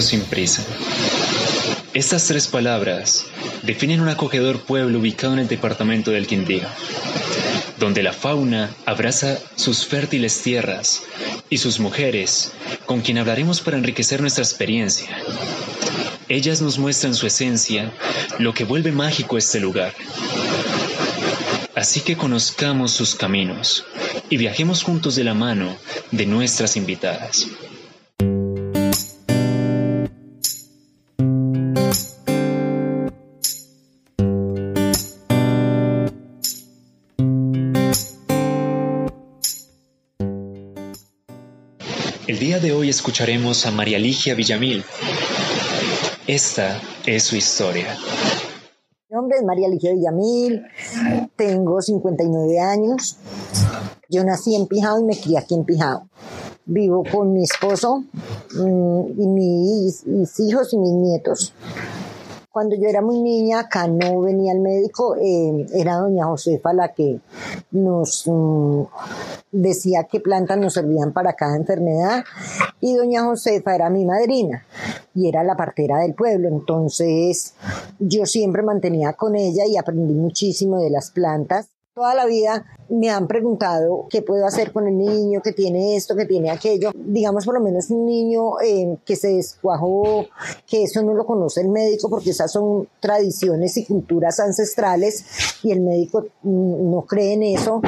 Sin prisa. Estas tres palabras definen un acogedor pueblo ubicado en el departamento del Quindío, donde la fauna abraza sus fértiles tierras y sus mujeres, con quien hablaremos para enriquecer nuestra experiencia. Ellas nos muestran su esencia, lo que vuelve mágico este lugar. Así que conozcamos sus caminos y viajemos juntos de la mano de nuestras invitadas. Escucharemos a María Ligia Villamil. Esta es su historia. Mi nombre es María Ligia Villamil, tengo 59 años. Yo nací en Pijao y me crié aquí en Pijao. Vivo con mi esposo mm, y mis, mis hijos y mis nietos. Cuando yo era muy niña, acá no venía el médico, eh, era doña Josefa la que nos mm, decía qué plantas nos servían para cada enfermedad y doña Josefa era mi madrina y era la partera del pueblo, entonces yo siempre mantenía con ella y aprendí muchísimo de las plantas. Toda la vida me han preguntado qué puedo hacer con el niño que tiene esto, que tiene aquello. Digamos, por lo menos un niño eh, que se descuajó, que eso no lo conoce el médico porque esas son tradiciones y culturas ancestrales y el médico mm, no cree en eso.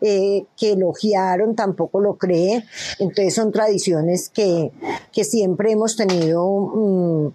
Eh, que elogiaron tampoco lo cree. Entonces son tradiciones que, que siempre hemos tenido mm,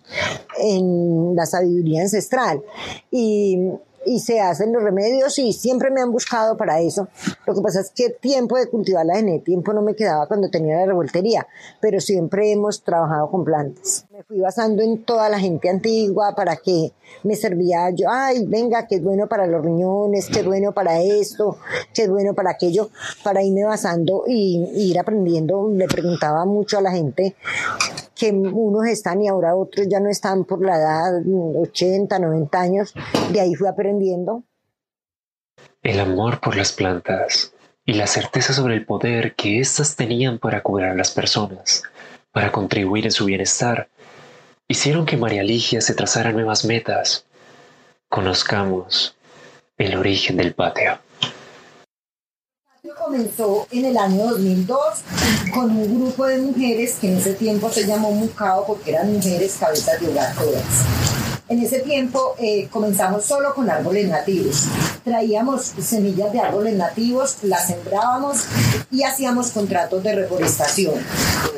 en la sabiduría ancestral. Y y se hacen los remedios y siempre me han buscado para eso. Lo que pasa es que tiempo de cultivar la genética, tiempo no me quedaba cuando tenía la revoltería, pero siempre hemos trabajado con plantas. Me fui basando en toda la gente antigua para que me servía yo, ay, venga, que es bueno para los riñones, que es bueno para esto, que es bueno para aquello, para irme basando y, y ir aprendiendo. Le preguntaba mucho a la gente que unos están y ahora otros ya no están por la edad, 80, 90 años, de ahí fui aprendiendo. El amor por las plantas y la certeza sobre el poder que éstas tenían para curar a las personas, para contribuir en su bienestar, hicieron que María Ligia se trazara nuevas metas. Conozcamos el origen del patio comenzó en el año 2002 con un grupo de mujeres que en ese tiempo se llamó Mucao porque eran mujeres cabezas de hogar todas. En ese tiempo eh, comenzamos solo con árboles nativos. Traíamos semillas de árboles nativos, las sembrábamos y hacíamos contratos de reforestación.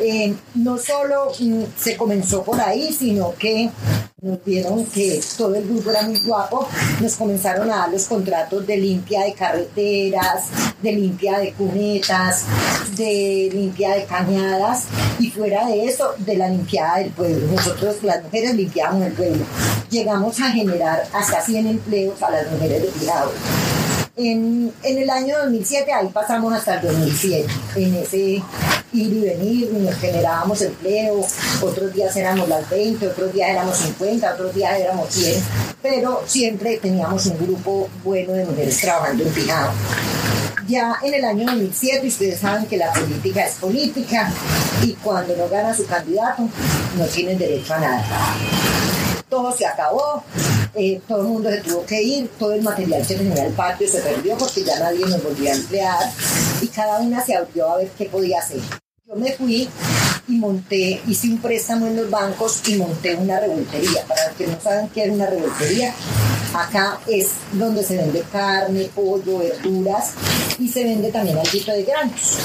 Eh, no solo mm, se comenzó por ahí, sino que nos vieron que todo el grupo era muy guapo, nos comenzaron a dar los contratos de limpia de carreteras, de limpia de cunetas, de limpia de cañadas y fuera de eso, de la limpiada del pueblo. Nosotros las mujeres limpiamos el pueblo. Llegamos a generar hasta 100 empleos a las mujeres de cuidado. En, en, el año 2007, ahí pasamos hasta el 2007, en ese ir y venir, nos generábamos empleo, otros días éramos las 20, otros días éramos 50, otros días éramos 100, pero siempre teníamos un grupo bueno de mujeres trabajando en Pijao. Ya en el año 2007, ustedes saben que la política es política y cuando no gana su candidato, no tienen derecho a nada. Todo se acabó, eh, todo el mundo se tuvo que ir, todo el material que tenía el patio se perdió porque ya nadie nos volvía a emplear y cada una se abrió a ver qué podía hacer. Yo me fui y monté, hice un préstamo en los bancos y monté una revoltería. Para los que no saben qué es una revoltería, acá es donde se vende carne, pollo, verduras y se vende también algo de granos.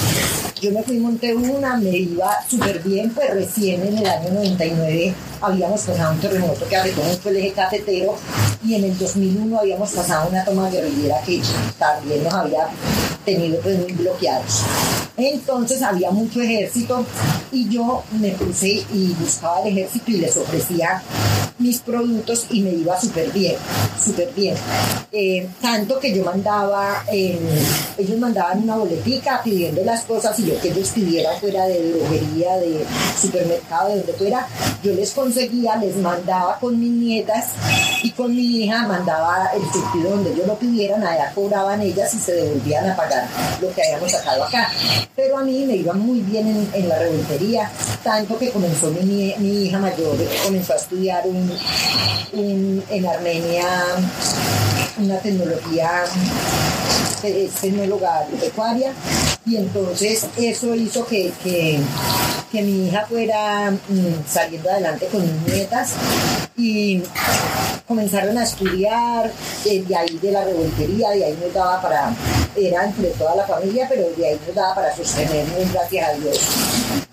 Yo me fui, monté una, me iba súper bien, pues recién en el año 99 habíamos pasado un terremoto que mucho el eje cafetero y en el 2001 habíamos pasado una toma guerrillera que también nos había tenido pues muy bloqueados. Entonces había mucho ejército y yo me puse y buscaba el ejército y les ofrecía mis productos y me iba súper bien, súper bien. Eh, tanto que yo mandaba, ellos mandaban una boletica pidiendo las cosas y lo que ellos pidieran fuera de droguería, de supermercado, de donde fuera, yo les conseguía, les mandaba con mis nietas y con mi hija, mandaba el surtido donde ellos lo pidieran, allá cobraban ellas y se devolvían a pagar lo que habíamos sacado acá. Pero a mí me iba muy bien en, la revoltería, tanto que comenzó mi, hija mayor, comenzó a estudiar en Armenia una tecnología es tecnóloga agropecuaria y entonces eso hizo que, mi hija fuera mm, saliendo adelante con mis nietas y comenzaron a estudiar eh, de ahí de la revoltería, de ahí nos daba para, era entre toda la familia, pero de ahí nos daba para sostenernos, gracias a Dios.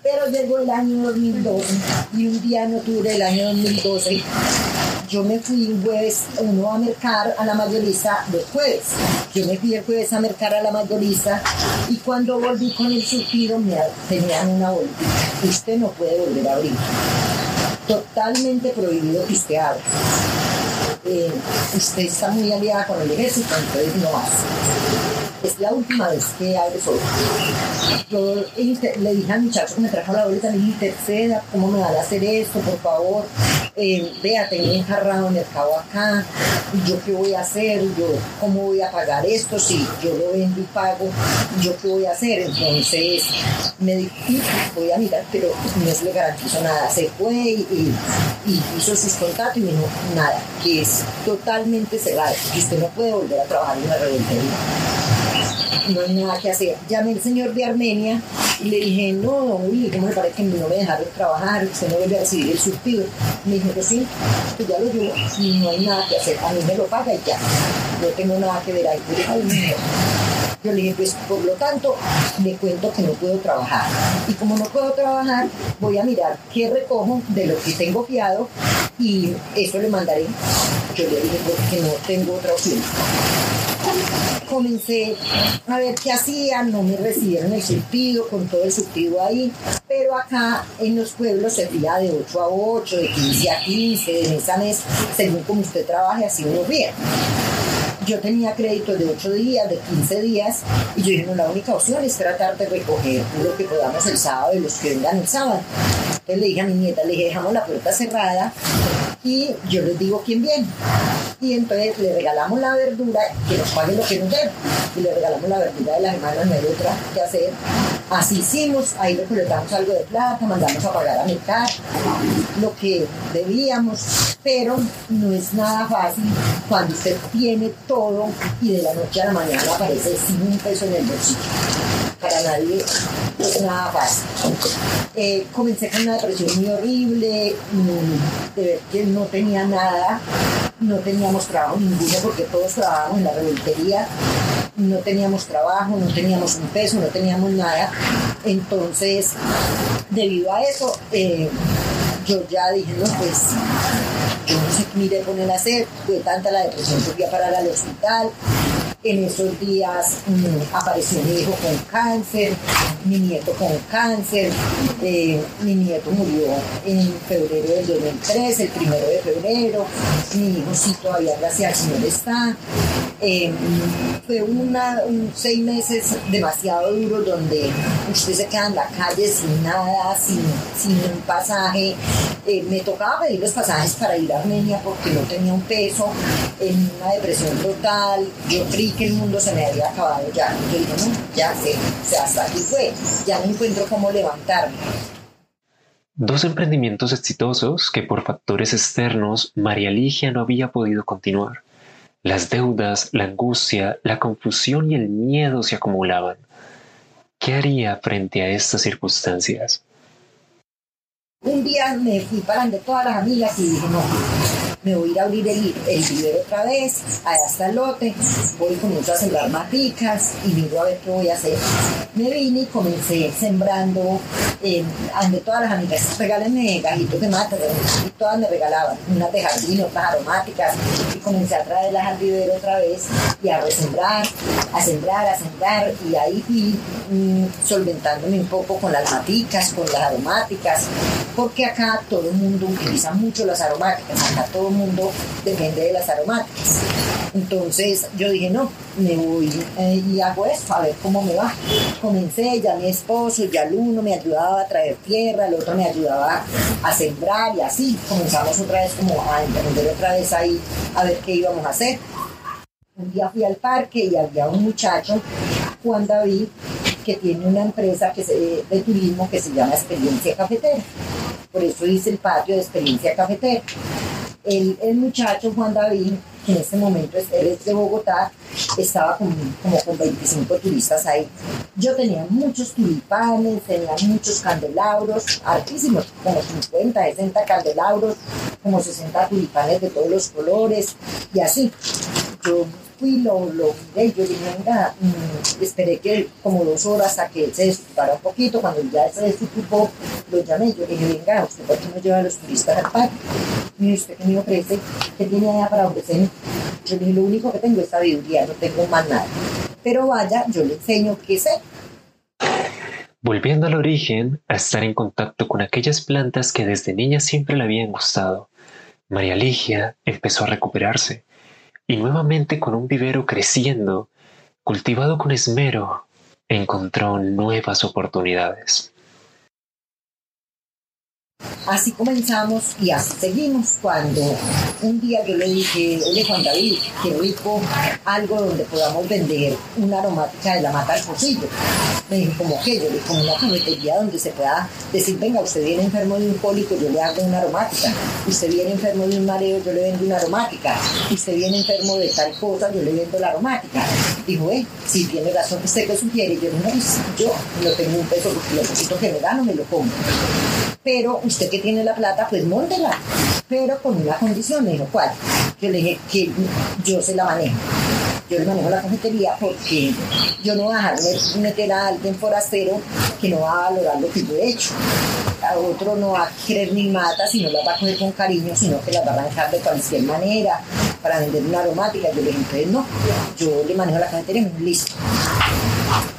Pero llegó el año 2012 y un día en octubre del año 2012 yo me fui un jueves, uno a mercar a la mayorista los jueves. Yo me fui el jueves a mercar a la mayorista y cuando volví con el surtido me tenían una bolita. Usted no puede volver a abrir. Totalmente prohibido pistear. Eh, usted está muy aliada con el ejército, entonces no hace es la última vez que abre solo. Yo le dije al muchacho que me trajo la boleta, le dije, interceda, ¿cómo me va a hacer esto, por favor? Eh, vea, tengo enjarrado el mercado acá, ¿yo qué voy a hacer? ¿Yo cómo voy a pagar esto? Si yo lo vendo y pago, ¿yo qué voy a hacer? Entonces me dijo, voy a mirar, pero no se le garantizo nada. Se fue y, hizo sus contratos y me dijo, nada, que es totalmente cerrado, que usted no puede volver a trabajar en la revoltería no hay nada que hacer. Llamé al señor de Armenia y le dije, no, uy, ¿cómo me parece que no me dejaron trabajar? Usted no vuelve a recibir el surtido. Me dijo que sí, que ya lo y no hay nada que hacer. A mí me lo paga y ya. No tengo nada que ver ahí. Yo le dije, pues por lo tanto, le cuento que no puedo trabajar. Y como no puedo trabajar, voy a mirar qué recojo de lo que tengo fiado y eso le mandaré. Yo le dije, porque no tengo otra opción comencé a ver qué hacían, no me recibieron el surtido, con todo el surtido ahí, pero acá en los pueblos se fía de 8 a 8, de 15 a 15, de mes a mes, según como usted trabaje, así uno bien yo tenía crédito de 8 días, de 15 días, y yo dije, no, la única opción es tratar de recoger lo que podamos el sábado y los que vengan el sábado. Entonces le dije a mi nieta, le dije, dejamos la puerta cerrada y yo les digo quién viene. Y entonces le regalamos la verdura, que nos paguen lo que nos den, y le regalamos la verdura de las hermanas, no hay otra que hacer. Así hicimos, ahí recolectamos algo de plata, mandamos a pagar a mitad lo que debíamos, pero no es nada fácil cuando usted tiene todo y de la noche a la mañana aparece sin un peso en el bolsillo. Para nadie es nada fácil. Eh, comencé con una depresión muy horrible, mm, de ver que no tenía nada, no teníamos trabajo ninguno porque todos trabajábamos en la revoltería no teníamos trabajo, no teníamos un peso, no teníamos nada. Entonces, debido a eso, eh, yo ya dije, no, pues yo no sé qué me a hacer, fue tanta la depresión que fui a parar al hospital, en esos días mm, apareció mi hijo con cáncer, mi nieto con cáncer, eh, mi nieto murió en febrero del 2003, el primero de febrero, mi hijo sí todavía gracias al Señor está. Em, fue una, un seis meses demasiado duros donde usted se queda en la calle sin nada, sin, sin un pasaje. Eh, me tocaba pedir los pasajes para ir a Armenia porque no tenía un peso, en una depresión total. Yo creí que el mundo se me había acabado ya. Yo dije, no, ya sé, hasta aquí fue, ya no encuentro cómo levantarme. Dos emprendimientos exitosos que por factores externos María Ligia no había podido continuar. Las deudas, la angustia, la confusión y el miedo se acumulaban. ¿Qué haría frente a estas circunstancias? Un día me fui parando todas las amigas y dije, no, me voy a ir a abrir el, el vivero otra vez, allá está el lote, voy comienzo a sembrar maticas y miro a ver qué voy a hacer. Me vine y comencé sembrando, eh, todas las amigas, regálenme gajitos de mata, y todas me regalaban, unas de jardín, otras aromáticas, y comencé a traerlas al vivero otra vez y a resembrar, a sembrar, a sembrar, y ahí fui mm, solventándome un poco con las maticas, con las aromáticas, porque acá todo el mundo utiliza mucho las aromáticas, acá todo mundo depende de las aromáticas. Entonces yo dije, no, me voy eh, y hago esto, a ver cómo me va. Comencé, ya mi esposo, ya el uno me ayudaba a traer tierra, el otro me ayudaba a sembrar y así comenzamos otra vez como a emprender otra vez ahí a ver qué íbamos a hacer. Un día fui al parque y había un muchacho, Juan David, que tiene una empresa que se, de turismo que se llama Experiencia Cafetera. Por eso dice el patio de Experiencia Cafetera. El, el muchacho Juan David, que en este momento es, él es de Bogotá, estaba como con 25 turistas ahí. Yo tenía muchos tulipanes, tenía muchos candelabros, altísimos, como 50, 60 candelabros, como 60 tulipanes de todos los colores y así. Yo fui, lo, lo miré, yo dije, venga, mm, esperé que como dos horas hasta que él se desocupara un poquito, cuando ya se desocupó, lo llamé, yo le dije, venga, ¿usted por qué no lleva a los turistas al parque? Mire, ¿usted qué me ofrece? ¿Qué tiene allá para ofrecerme? Yo dije, lo único que tengo es sabiduría, no tengo más nada. Pero vaya, yo le enseño qué sé. Volviendo al origen, a estar en contacto con aquellas plantas que desde niña siempre le habían gustado, María Ligia empezó a recuperarse y nuevamente con un vivero creciendo, cultivado con esmero, encontró nuevas oportunidades. Así comenzamos y así seguimos. Cuando un día yo le dije, oye Juan David, qué rico algo donde podamos vender una aromática de la mata al pocillo. Me dijo, ¿cómo qué? Yo le como una cafetería donde se pueda decir, venga, usted viene enfermo de un cólico, yo le hago una aromática. Usted viene enfermo de un mareo, yo le vendo una aromática. Usted viene enfermo de tal cosa, yo le vendo la aromática. Dijo, eh, si tiene razón, usted que sugiere. Yo no, yo no tengo un peso porque lo poquito que me gano me lo compro pero usted que tiene la plata, pues móntela, pero con una condición, me dijo, ¿cuál? Yo le dije que yo se la manejo. Yo le manejo la cafetería porque yo no voy a dejarme meter a alguien forastero que no va a valorar lo que yo he hecho. A otro no va a querer ni mata, sino la va a coger con cariño, sino que la va a arrancar de cualquier manera para vender una aromática. Yo le dije, entonces no, yo le manejo la cafetería y me listo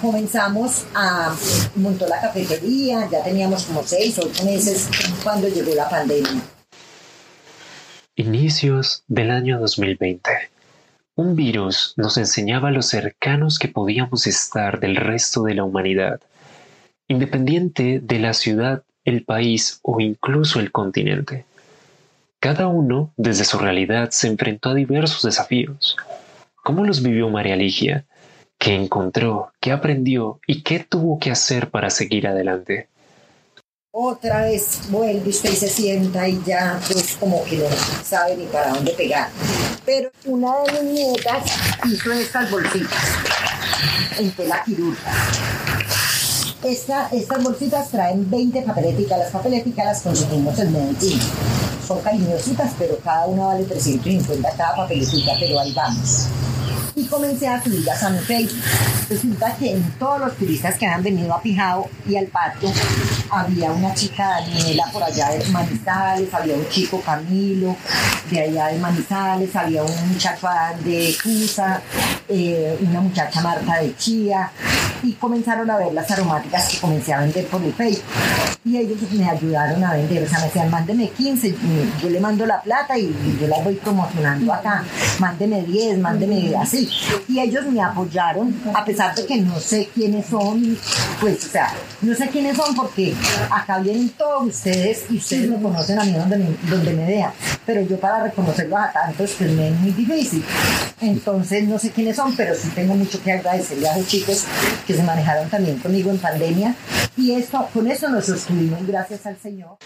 comenzamos a montar la cafetería, ya teníamos como seis o ocho meses cuando llegó la pandemia. Inicios del año 2020. Un virus nos enseñaba lo cercanos que podíamos estar del resto de la humanidad, independiente de la ciudad, el país o incluso el continente. Cada uno, desde su realidad, se enfrentó a diversos desafíos. ¿Cómo los vivió María Ligia? Qué encontró, qué aprendió y qué tuvo que hacer para seguir adelante. Otra vez vuelve usted y se sienta y ya pues como que no sabe ni para dónde pegar. Pero una de mis nietas hizo estas bolsitas en tela quirúrgica. estas bolsitas traen 20 papeleticas. Las papeleticas las conseguimos en Medellín. Son cariñositas, pero cada una vale 350 cada papeletita, pero ahí vamos y comencé a subirlas a mi Facebook. Resulta que en todos los turistas que han venido a Pijao y al patio había una chica Daniela por allá de Manizales, había un chico Camilo de allá de Manizales, había un muchacho de Cusa, eh, una muchacha Marta de Chía y comenzaron a ver las aromáticas que comencé a vender por mi Facebook y ellos me ayudaron a vender, o sea, me decían, mándeme 15, yo le mando la plata y yo la voy promocionando acá, mándeme 10, mándeme así. Y ellos me apoyaron, a pesar de que no sé quiénes son, pues, o sea, no sé quiénes son porque acá vienen todos ustedes y ustedes me conocen a mí donde me, donde me vean, pero yo para reconocerlos a tantos, pues me es muy difícil. Entonces, no sé quiénes son, pero sí tengo mucho que agradecerle a los chicos que se manejaron también conmigo en pandemia y esto, con eso nos sostuvimos, gracias al Señor.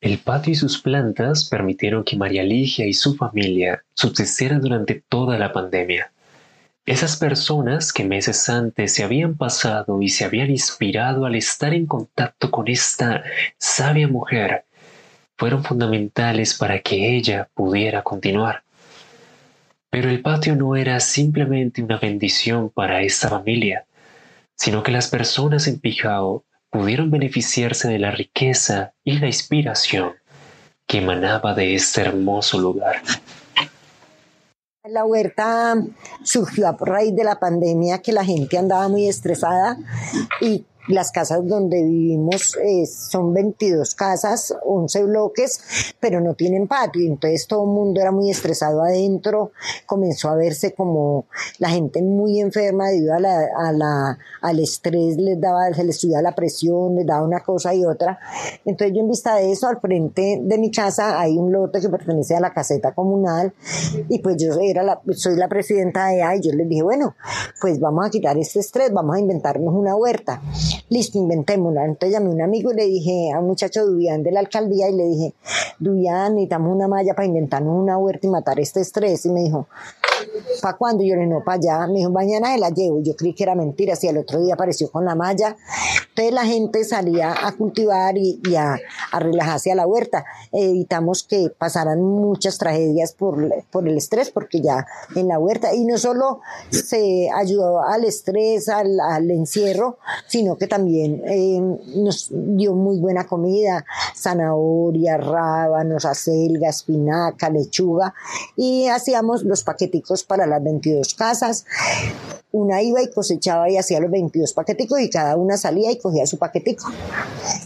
El patio y sus plantas permitieron que María Ligia y su familia subsistieran durante toda la pandemia. Esas personas que meses antes se habían pasado y se habían inspirado al estar en contacto con esta sabia mujer fueron fundamentales para que ella pudiera continuar. Pero el patio no era simplemente una bendición para esta familia, sino que las personas en Pijao pudieron beneficiarse de la riqueza y la inspiración que emanaba de este hermoso lugar. La huerta surgió a raíz de la pandemia que la gente andaba muy estresada y las casas donde vivimos eh, son 22 casas, 11 bloques, pero no tienen patio. Entonces todo el mundo era muy estresado adentro. Comenzó a verse como la gente muy enferma debido a la, a la, al estrés, les daba, se les subía la presión, les daba una cosa y otra. Entonces yo en vista de eso, al frente de mi casa hay un lote que pertenece a la caseta comunal y pues yo era la, soy la presidenta de ahí. Yo les dije, bueno, pues vamos a quitar este estrés, vamos a inventarnos una huerta. Listo, inventémosla. Entonces llamé a un amigo y le dije a un muchacho Dubián de la alcaldía y le dije, Dubián, necesitamos una malla para inventarnos una huerta y matar este estrés. Y me dijo, ¿para cuándo? yo le no, para allá. Me dijo, mañana se la llevo. Yo creí que era mentira. Si el otro día apareció con la malla. Entonces la gente salía a cultivar y, a, relajarse a la huerta. Evitamos que pasaran muchas tragedias por, por el estrés, porque ya en la huerta, y no solo se ayudó al estrés, al, al encierro, sino que también eh, nos dio muy buena comida, zanahoria, rábanos, acelga, espinaca, lechuga, y hacíamos los paqueticos para las 22 casas. Una iba y cosechaba y hacía los 22 paqueticos y cada una salía y cogía su paquetico.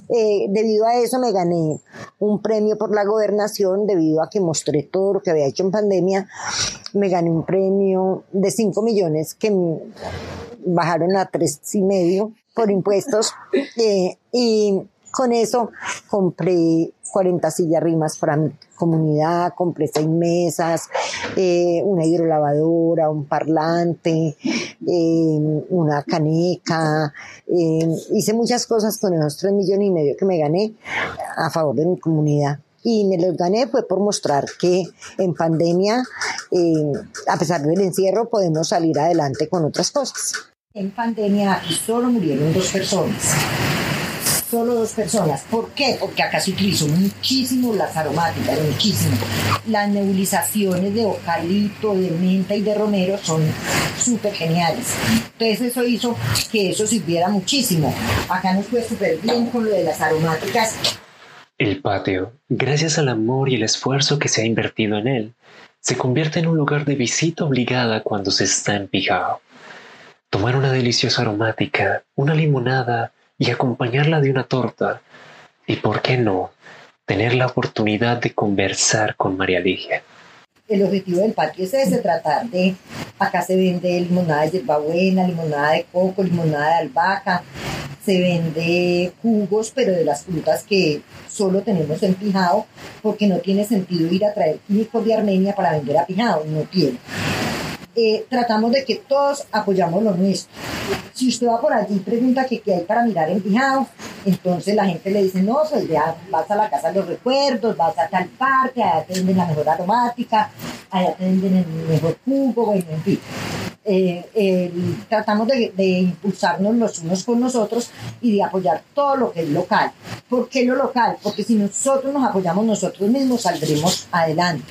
Eh, debido a eso me gané un premio por la gobernación, debido a que mostré todo lo que había hecho en pandemia, me gané un premio de 5 millones que bajaron a tres y medio por impuestos eh, y con eso compré 40 sillas rimas para mi comunidad, compré seis mesas, eh, una hidrolavadora, un parlante, eh, una caneca, hice muchas cosas con esos 3 millones y medio que me gané a favor de mi comunidad y me los gané fue por mostrar que en pandemia, a pesar del encierro, podemos salir adelante con otras cosas. En pandemia solo murieron dos personas. Solo dos personas. ¿Por qué? Porque acá se utilizó muchísimo las aromáticas, muchísimo. Las nebulizaciones de eucalipto, de menta y de romero son súper geniales. Entonces eso hizo que eso sirviera muchísimo. Acá nos fue súper bien con lo de las aromáticas. El patio, gracias al amor y el esfuerzo que se ha invertido en él, se convierte en un lugar de visita obligada cuando se está en Pijao tomar una deliciosa aromática, una limonada y acompañarla de una torta. Y por qué no, tener la oportunidad de conversar con María Ligia. El objetivo del patio es ese, tratar de, acá se vende limonada de hierbabuena, limonada de coco, limonada de albahaca, se vende jugos, pero de las frutas que solo tenemos en Pijao, porque no tiene sentido ir a traer químicos de Armenia para vender a Pijao, no tiene. Eh, tratamos de que todos apoyamos lo nuestro. Si usted va por allí y pregunta que qué hay para mirar en Pijao, entonces la gente le dice, no, ya vas a la casa de los recuerdos, vas a tal parte, allá te venden la mejor aromática, allá te venden el mejor jugo, bueno, en fin. Eh, tratamos de, impulsarnos los unos con nosotros y de apoyar todo lo que es local. ¿Por qué lo local? Porque si nosotros nos apoyamos nosotros mismos, saldremos adelante.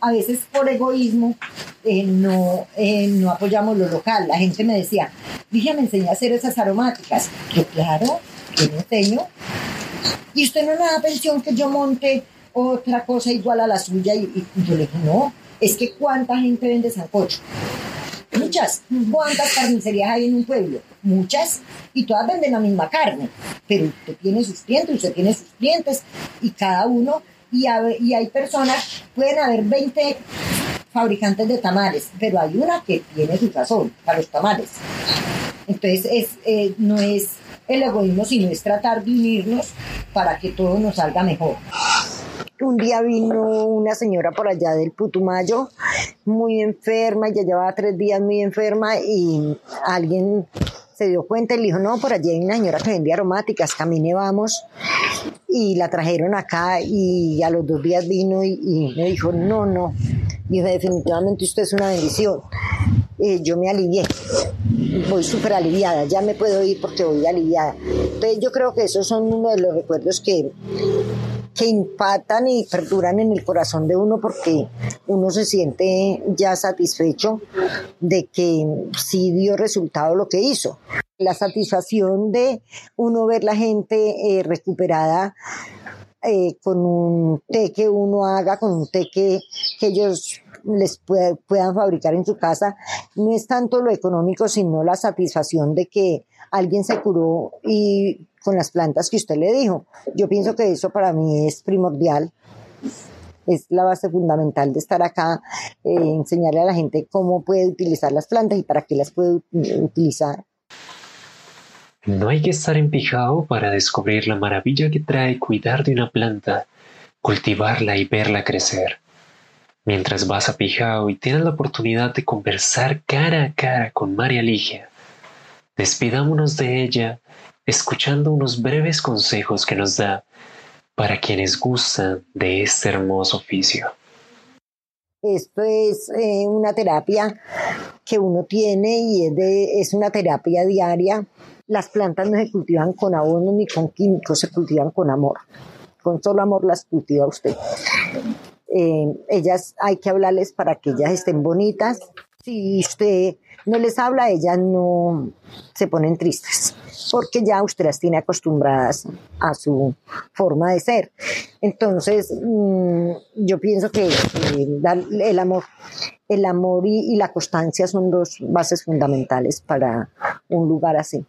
A veces por egoísmo eh, no, eh, no apoyamos lo local. La gente me decía, dije, me enseñé a hacer esas aromáticas. Yo, claro, yo me enseño. Y usted no me da pensión que yo monte otra cosa igual a la suya. Y, y yo le dije, no, es que cuánta gente vende sancocho Muchas. ¿Cuántas carnicerías hay en un pueblo? Muchas. Y todas venden la misma carne. Pero usted tiene sus clientes, usted tiene sus clientes y cada uno. Y, hay personas, pueden haber 20 fabricantes de tamales, pero hay una que tiene su razón para los tamales. Entonces, es, eh, no es el egoísmo, sino es tratar de unirnos para que todo nos salga mejor. Un día vino una señora por allá del Putumayo, muy enferma, ya llevaba tres días muy enferma y alguien se dio cuenta y le dijo, no, por allí hay una señora que vendía aromáticas, camine vamos. Y la trajeron acá y a los dos días vino y, me dijo, no, no. Dijo, definitivamente usted es una bendición. Eh, yo me alivié, voy súper aliviada, ya me puedo ir porque voy aliviada. Entonces yo creo que esos son uno de los recuerdos que, que impactan y perduran en el corazón de uno porque uno se siente ya satisfecho de que sí dio resultado lo que hizo. La satisfacción de uno ver la gente eh, recuperada eh, con un té que uno haga, con un té que, ellos les puedan fabricar en su casa, no es tanto lo económico, sino la satisfacción de que alguien se curó y con las plantas que usted le dijo. Yo pienso que eso para mí es primordial es la base fundamental de estar acá, eh, enseñarle a la gente cómo puede utilizar las plantas y para qué las puede utilizar. No hay que estar empijado para descubrir la maravilla que trae cuidar de una planta, cultivarla y verla crecer. Mientras vas a Pijao y tienes la oportunidad de conversar cara a cara con María Ligia, despidámonos de ella escuchando unos breves consejos que nos da para quienes gustan de este hermoso oficio. Esto es eh, una terapia que uno tiene y es, de, es una terapia diaria. Las plantas no se cultivan con abono ni con químicos, se cultivan con amor. Con solo amor las cultiva usted. Eh, ellas hay que hablarles para que ellas estén bonitas. Si usted no les habla, ellas no se ponen tristes porque ya usted las tiene acostumbradas a su forma de ser. Entonces, mm, yo pienso que el amor, el amor y, y la constancia son dos bases fundamentales para un lugar así.